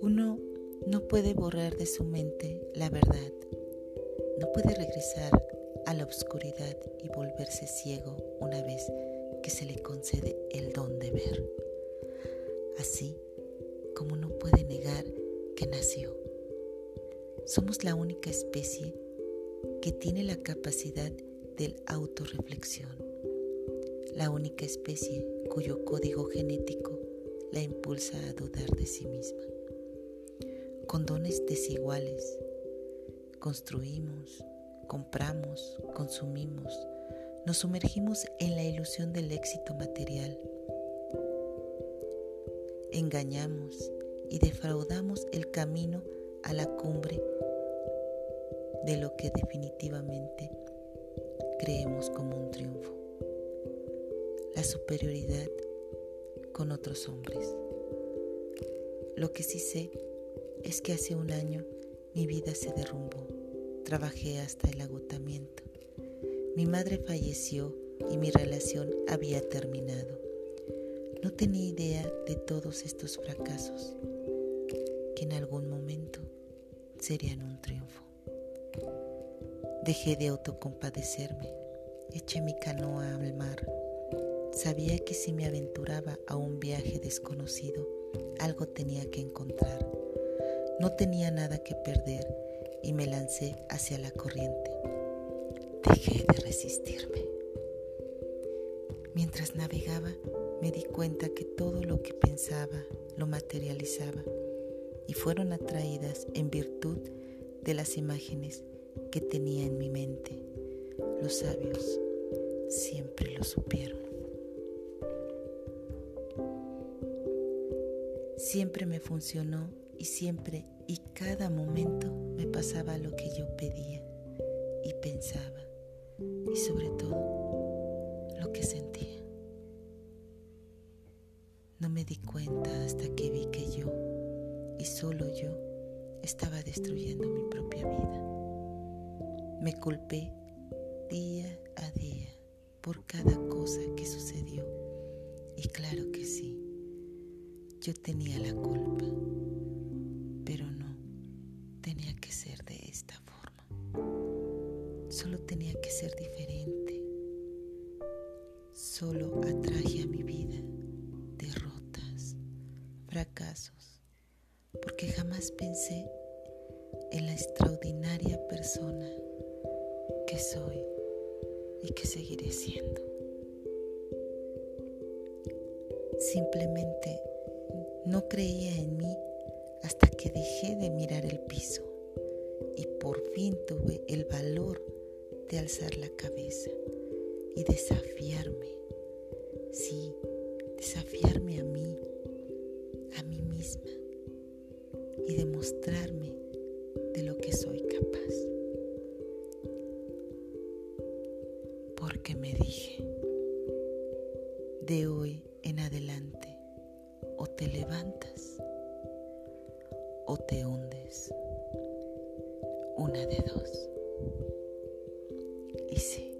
Uno no puede borrar de su mente la verdad, no puede regresar a la oscuridad y volverse ciego una vez que se le concede el don de ver. Así como no puede negar que nació. Somos la única especie que tiene la capacidad del autorreflexión, la única especie cuyo código genético la impulsa a dudar de sí misma. Con dones desiguales, construimos, compramos, consumimos, nos sumergimos en la ilusión del éxito material. Engañamos y defraudamos el camino a la cumbre de lo que definitivamente creemos como un triunfo. La superioridad con otros hombres. Lo que sí sé es que hace un año mi vida se derrumbó. Trabajé hasta el agotamiento. Mi madre falleció y mi relación había terminado. No tenía idea de todos estos fracasos que en algún momento serían un triunfo. Dejé de autocompadecerme, eché mi canoa al mar. Sabía que si me aventuraba a un viaje desconocido, algo tenía que encontrar. No tenía nada que perder y me lancé hacia la corriente. Dejé de resistirme. Mientras navegaba, me di cuenta que todo lo que pensaba lo materializaba y fueron atraídas en virtud de las imágenes que tenía en mi mente. Los sabios siempre lo supieron. Siempre me funcionó y siempre y cada momento me pasaba lo que yo pedía y pensaba y sobre todo lo que sentía. No me di cuenta hasta que vi que yo y solo yo estaba destruyendo mi propia vida. Me culpé día a día por cada cosa que sucedió y claro que sí, yo tenía la culpa, pero no tenía que ser de esta forma. Solo tenía que ser diferente. Solo atraje a mi vida derrotas, fracasos porque jamás pensé en la extraordinaria persona que soy y que seguiré siendo. Simplemente no creía en mí hasta que dejé de mirar el piso y por fin tuve el valor de alzar la cabeza y desafiarme, sí, desafiarme a mí, a mí misma y demostrarme de lo que soy capaz. Porque me dije, de hoy en adelante, o te levantas o te hundes. Una de dos. Y sí.